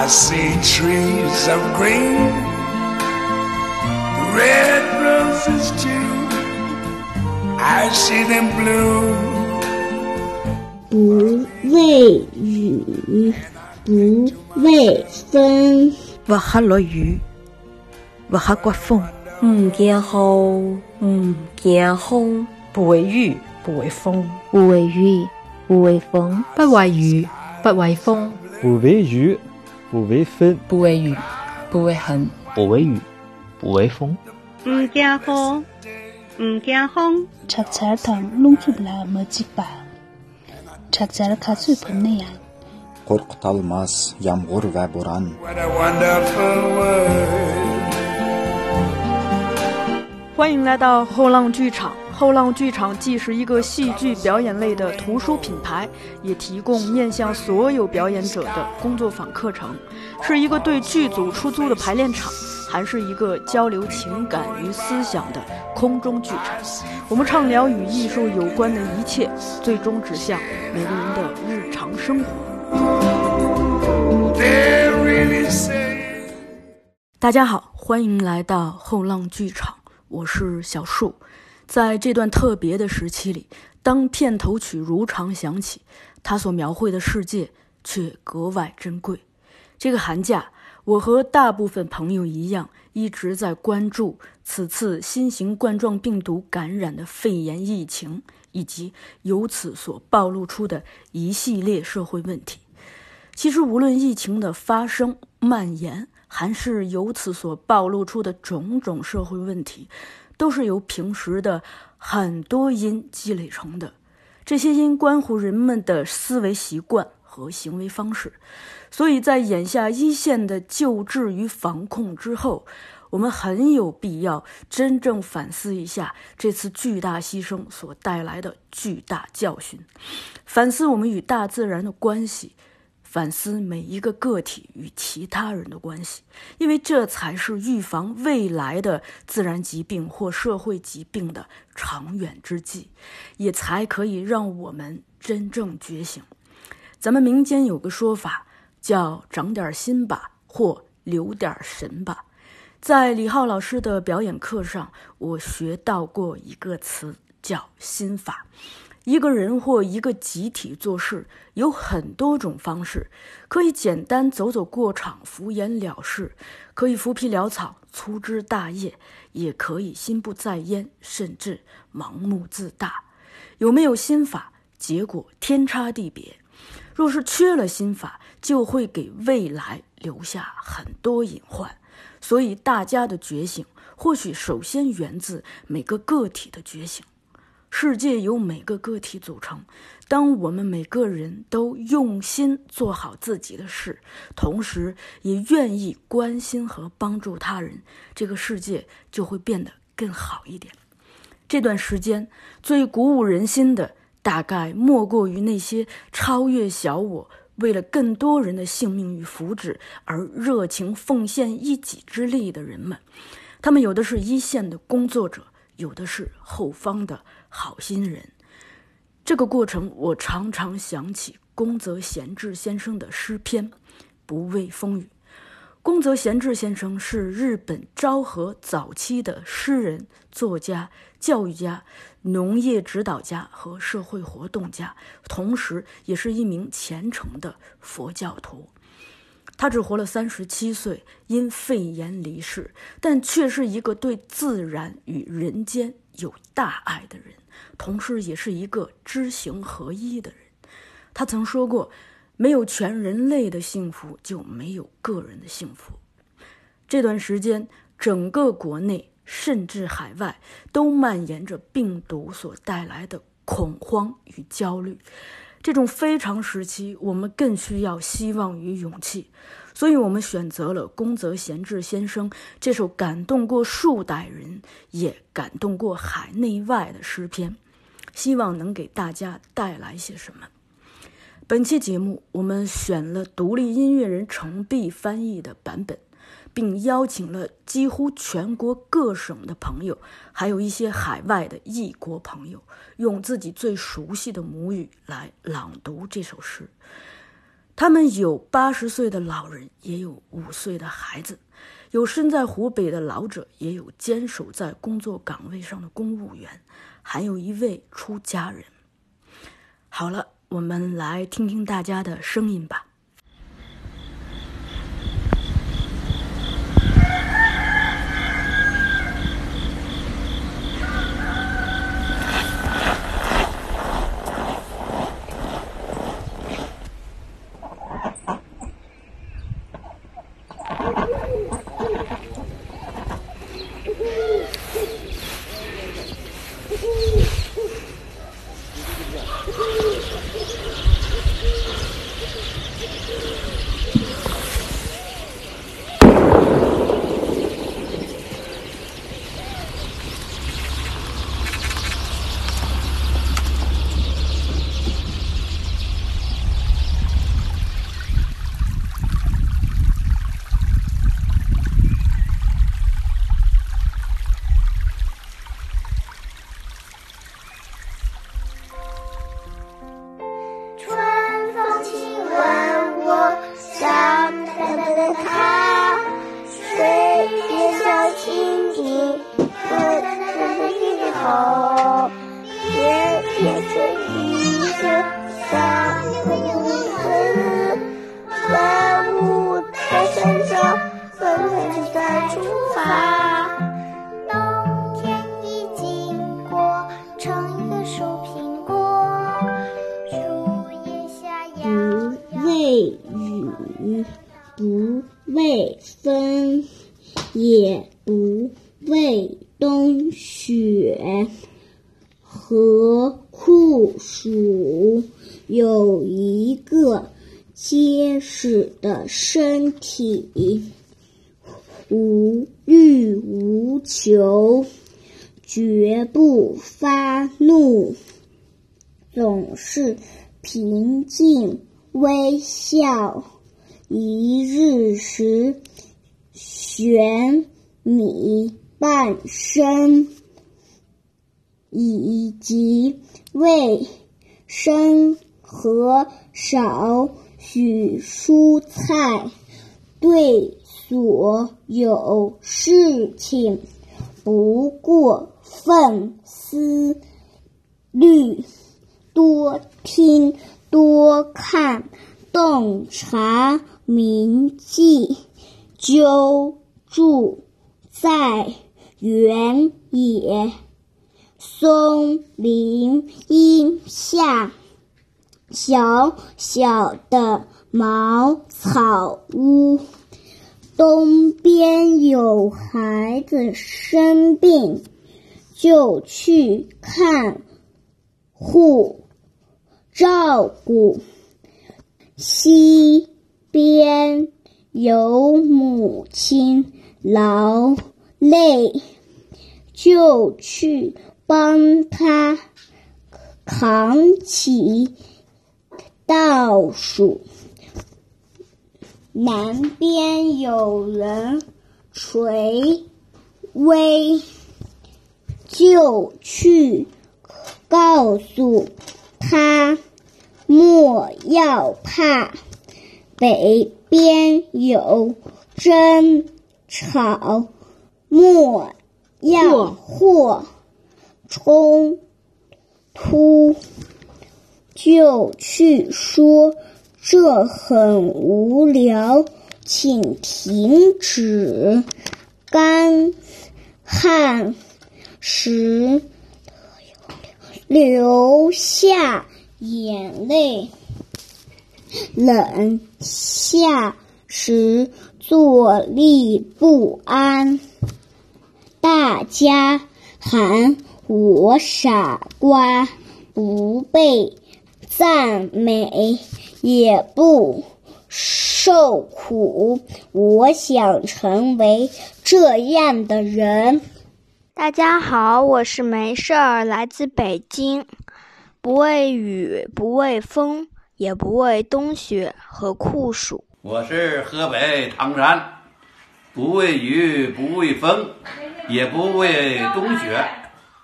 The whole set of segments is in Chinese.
I see trees of green, red roses too. I see them bloom. 不畏雨，不畏风。勿吓落雨，勿吓刮风。唔惊雨，唔惊风。不畏雨，不畏风。不畏雨，不畏风。不畏雨，不畏风。不畏雨，不为风。不为雨，不为寒。不为雨，不为风。唔惊风，唔惊风。吃菜汤弄出来没几把，吃菜卡水盆那样。What a wonderful world. 欢迎来到后浪剧场。后浪剧场既是一个戏剧表演类的图书品牌，也提供面向所有表演者的工作坊课程，是一个对剧组出租的排练场，还是一个交流情感与思想的空中剧场。我们畅聊与艺术有关的一切，最终指向每个人的日常生活。大家好，欢迎来到后浪剧场，我是小树。在这段特别的时期里，当片头曲如常响起，它所描绘的世界却格外珍贵。这个寒假，我和大部分朋友一样，一直在关注此次新型冠状病毒感染的肺炎疫情，以及由此所暴露出的一系列社会问题。其实，无论疫情的发生、蔓延，还是由此所暴露出的种种社会问题，都是由平时的很多因积累成的。这些因关乎人们的思维习惯和行为方式，所以在眼下一线的救治与防控之后，我们很有必要真正反思一下这次巨大牺牲所带来的巨大教训，反思我们与大自然的关系。反思每一个个体与其他人的关系，因为这才是预防未来的自然疾病或社会疾病的长远之计，也才可以让我们真正觉醒。咱们民间有个说法叫“长点心吧”或“留点神吧”。在李浩老师的表演课上，我学到过一个词，叫“心法”。一个人或一个集体做事有很多种方式，可以简单走走过场、敷衍了事，可以浮皮潦草、粗枝大叶，也可以心不在焉，甚至盲目自大。有没有心法，结果天差地别。若是缺了心法，就会给未来留下很多隐患。所以，大家的觉醒，或许首先源自每个个体的觉醒。世界由每个个体组成。当我们每个人都用心做好自己的事，同时也愿意关心和帮助他人，这个世界就会变得更好一点。这段时间最鼓舞人心的，大概莫过于那些超越小我，为了更多人的性命与福祉而热情奉献一己之力的人们。他们有的是一线的工作者，有的是后方的。好心人，这个过程我常常想起宫泽贤治先生的诗篇《不畏风雨》。宫泽贤治先生是日本昭和早期的诗人、作家、教育家、农业指导家和社会活动家，同时也是一名虔诚的佛教徒。他只活了三十七岁，因肺炎离世，但却是一个对自然与人间有大爱的人。同时，也是一个知行合一的人。他曾说过：“没有全人类的幸福，就没有个人的幸福。”这段时间，整个国内甚至海外都蔓延着病毒所带来的恐慌与焦虑。这种非常时期，我们更需要希望与勇气。所以，我们选择了宫泽贤治先生这首感动过数代人，也感动过海内外的诗篇，希望能给大家带来些什么。本期节目，我们选了独立音乐人程璧翻译的版本，并邀请了几乎全国各省的朋友，还有一些海外的异国朋友，用自己最熟悉的母语来朗读这首诗。他们有八十岁的老人，也有五岁的孩子，有身在湖北的老者，也有坚守在工作岗位上的公务员，还有一位出家人。好了，我们来听听大家的声音吧。是平静微笑。一日食玄米半升，以及卫生和少许蔬菜，对所有事情不过分思虑，多听多看，洞察。铭记，揪住在原野松林荫下，小小的茅草屋。东边有孩子生病，就去看护照顾。西。边有母亲劳累，就去帮他扛起稻鼠。南边有人垂危，就去告诉他莫要怕。北边有争吵，莫要或冲突，就去说这很无聊，请停止。干旱时流下眼泪。冷下时坐立不安，大家喊我傻瓜，不被赞美也不受苦。我想成为这样的人。大家好，我是没事儿，来自北京，不畏雨，不畏风。也不畏冬雪和酷暑。我是河北唐山，不畏雨，不畏风，也不畏冬雪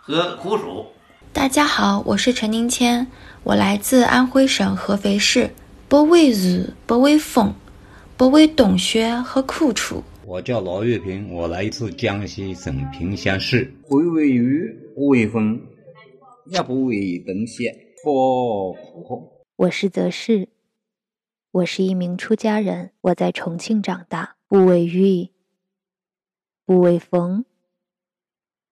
和酷暑。大家好，我是陈宁谦，我来自安徽省合肥市，不畏雨，不畏风，不畏冬雪和苦楚。我叫罗月平，我来自江西省萍乡市。不畏雨，不畏风，也不畏冬雪和苦。我是泽世，我是一名出家人，我在重庆长大。不为雨，不为风，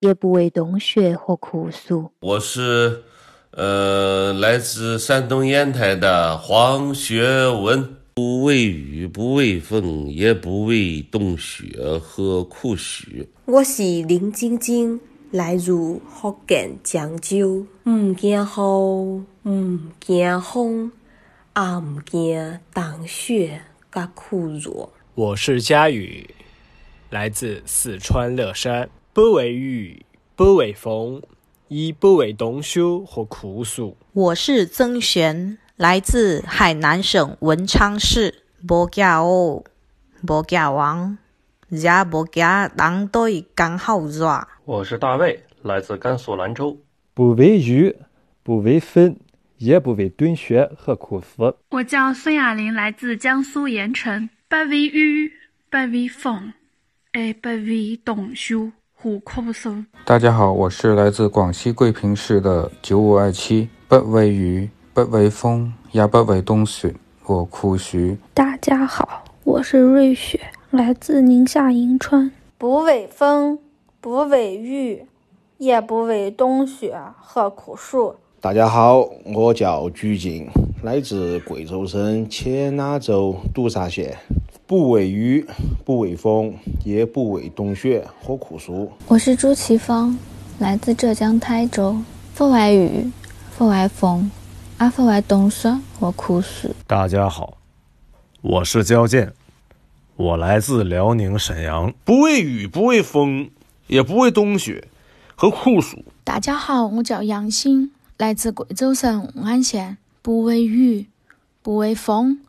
也不为冬雪或酷暑。我是，呃，来自山东烟台的黄学文。不畏雨，不畏风，也不畏冬雪和酷暑。我是林晶晶，来自福建漳州。唔惊雨，唔惊风，也唔惊冬雪甲酷热。我是佳宇，来自四川乐山。不畏雨，不畏风，亦不畏冬雪和酷暑。我是曾璇。来自海南省文昌市，不惊哦，不惊王，也不惊当对刚好热。我是大卫，来自甘肃兰州，不为雨，不为风，也不为冬雪和酷暑。我叫孙亚玲，来自江苏盐城，不为雨，不为风，也不为冬雪和酷暑。大家好，我是来自广西桂平市的九五二七，不为雨。不畏风，也不畏冬雪和酷暑。大家好，我是瑞雪，来自宁夏银川。不畏风，不畏雨，也不畏冬雪和酷暑。大家好，我叫鞠婧，来自贵州省黔南州独山县。不畏雨，不畏风，也不畏冬雪和酷暑。我是朱奇芳，来自浙江台州。不畏雨，不畏风。阿不畏冬雪和酷暑。大家好，我是焦健，我来自辽宁沈阳。不畏雨，不畏风，也不畏冬雪和酷暑。大家好，我叫杨欣，来自贵州省武安县。不畏雨，不畏风，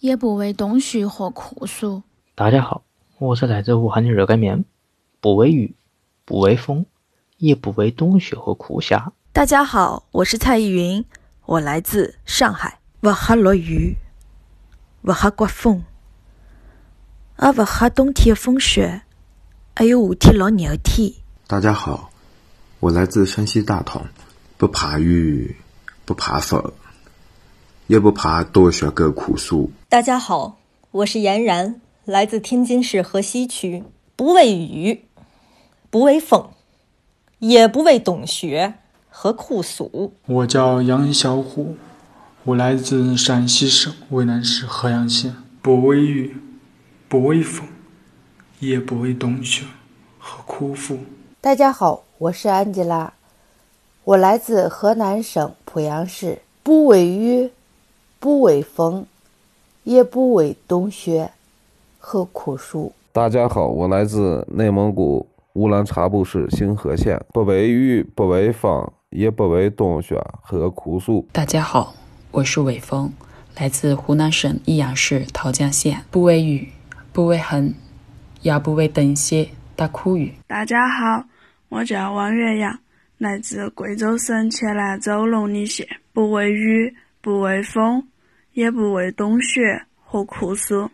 也不畏冬雪和酷暑。大家好，我是来自武汉的热干面。不畏雨，不畏风，也不畏冬雪和酷夏。大家好，我是蔡依云。我来自上海，不怕落雨，不怕刮风，也不怕冬天的风雪，还有夏天老热天。大家好，我来自山西大同，不怕雨，不怕风，也不怕多雪跟酷暑。大家好，我是严然，来自天津市河西区，不畏雨，不畏风，也不畏冬雪。和酷暑。我叫杨小虎，我来自陕西省渭南市合阳县。不畏雨，不畏风，也不畏冬雪和酷暑。大家好，我是安吉拉，我来自河南省濮阳市。不畏雨，不畏风，也不畏冬雪和酷暑。大家好，我来自内蒙古乌兰察布市星河县。不畏雨，不畏风。也不为冬雪和酷暑。大家好，我是伟峰，来自湖南省益阳市桃江县。不为雨，不为风，也不为冬雪的酷雨。大家好，我叫王月阳，来自贵州省黔南州龙里县。不为雨，不为风，也不为冬雪和酷暑。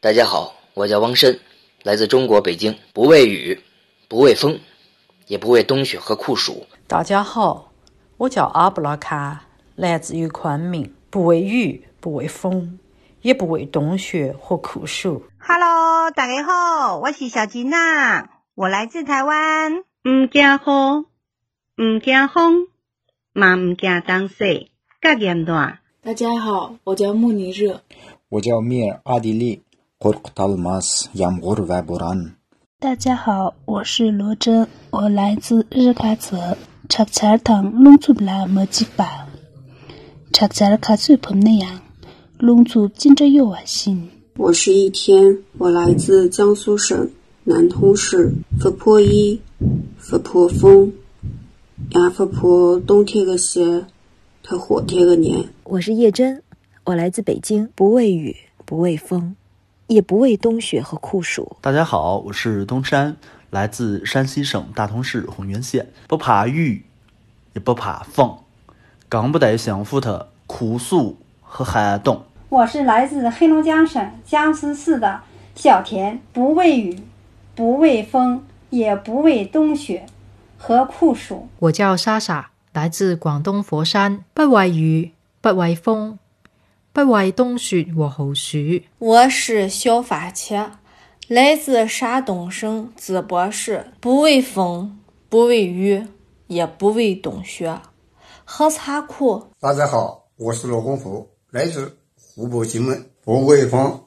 大家好，我叫汪申，来自中国北京。不畏雨，不畏风，也不畏冬雪和酷暑。大家好，我叫阿布拉卡，来自于昆明，不畏雨，不畏风，也不畏冬雪和酷暑。Hello，大家好，我是小吉娜，我来自台湾。唔惊雨，唔惊风，嘛唔惊冬雪，甲严热。大家好，我叫穆尼热。我叫米尔阿迪利。大家好，我是罗真，我来自日喀则。查查尔唐龙族拉么几把，查查尔卡最朋那样，龙族紧着有爱心。我是一天，我来自江苏省南通市佛坡一佛坡峰，亚佛坡冬天个些，它火天个年。我是叶真，我来自北京，不畏雨，不畏风，也不畏冬雪和酷暑。大家好，我是东山。来自山西省大同市浑源县，不怕雨，也不怕风，更不带幸福的酷暑和寒冬。我是来自黑龙江省江苏市的小田，不畏雨，不畏风，也不畏冬雪和酷暑。我叫莎莎，来自广东佛山，不畏雨，不畏风，不畏冬雪和酷暑。我是小番茄，来自山东省淄博市，不畏风，不畏雨，也不畏冬雪和残酷。大家好，我是罗洪福，来自。湖北荆门，不畏风，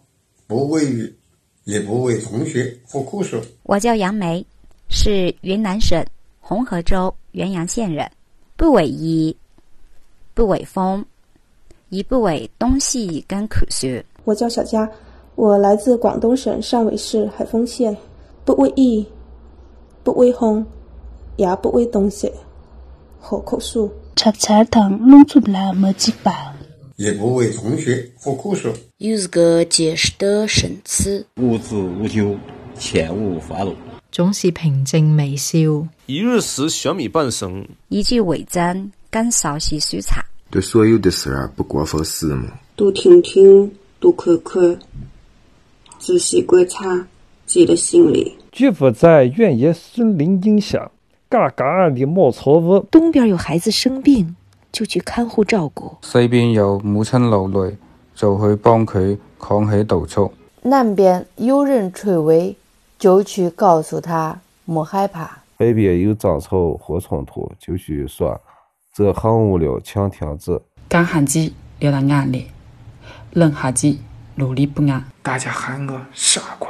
不畏雨，也不畏冬雪和酷暑。我叫杨梅，是云南省红河州元阳县人，不畏雨，不畏风，也不畏冬雪跟酷暑。我叫小佳，我来自广东省汕尾市海丰县，不畏雨，不畏风，也不畏冬雪和酷暑。吃菜汤弄出不来没几把。也不畏冬雪和酷暑。又是个结实的身躯，无知无咎，切勿发怒，总是平静微笑。一日食小米半升，一句为真，敢少些蔬菜。对所有的事儿不过分死嘛，多听听，多看看，仔细观察，记在心里。绝不在原野森林影下嘎嘎的冒草屋。东边有孩子生病。就去看护照顾。西边有母亲流泪，就去帮佢扛起稻草。南边有人垂危，就去告诉他莫害怕。北边有争吵或冲突，就去说这很无聊，请停止。干旱季流到眼里，冷夏季努力不安。大家喊我傻瓜，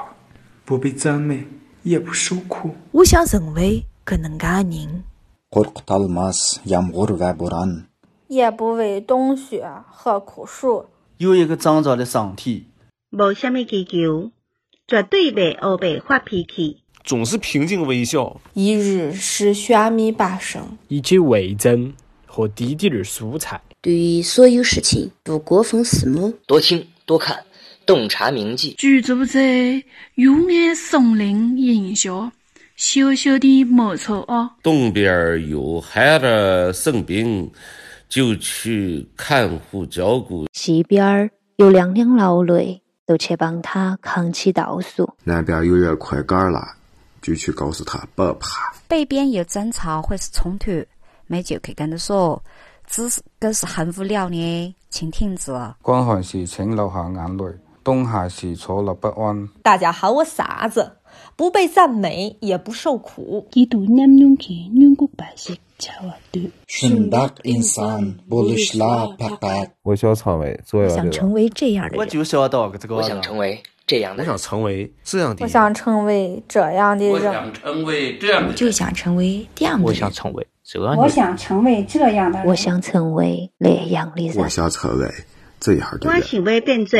不被赞美也不受苦。我想成为个能干人。也不为冬雪和酷暑。有一个长长的身体，无什么追求，绝对袂后背发脾气，总是平静微笑。一日是小米八升，以及味增和滴滴的蔬菜。对于所有事情不过分死目，多听多看，洞察铭记。居住在幽暗松林荫下。小小的茅草屋。东边有孩子生病，就去看护照顾；西边有娘娘劳累，就去帮他扛起稻束；南边有人快干了，就去告诉他不怕；北边有争吵或是冲突，没就去跟他说，只是可是很无聊的，请停止。光寒时，请流下眼泪；冬夏时，坐立不安。大家喊我傻子？不被赞美，也不受苦。我想成为这样的人。我想成为这样的人。我就想到这个。我想成为这样的。我想成为这样的。我想成为这样的人。我想成为这样的。就想成为这样的。我想成为这样的。我想成为这样的。我想成为那样的人。我想成为这样的人。我想为变做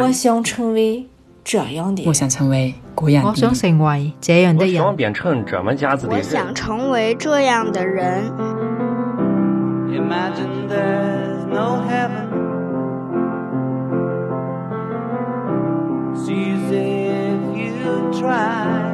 我想成为。这样的，我想成为这样的。我想成为这样的人。我想变成这么家子的人。我想成为这样的人。Try.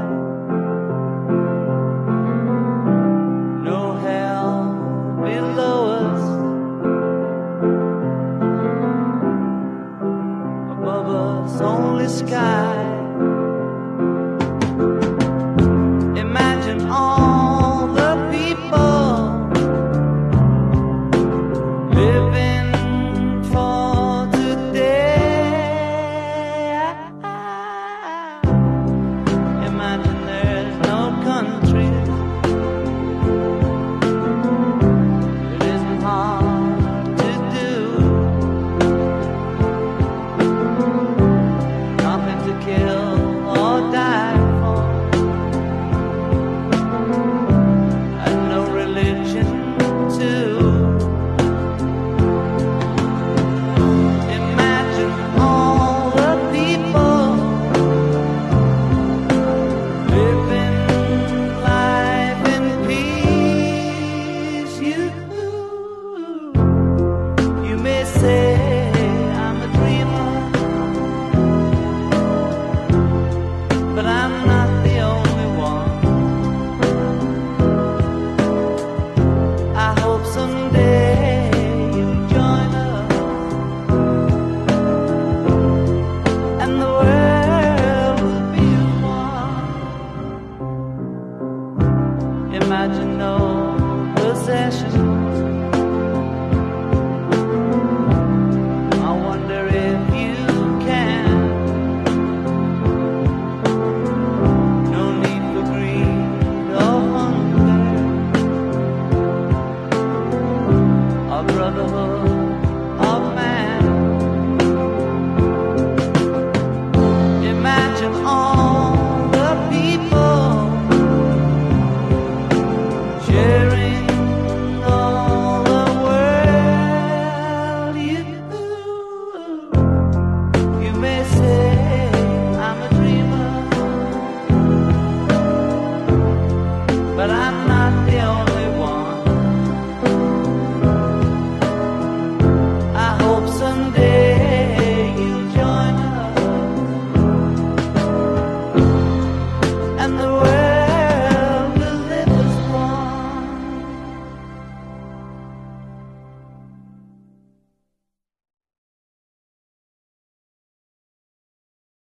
Kill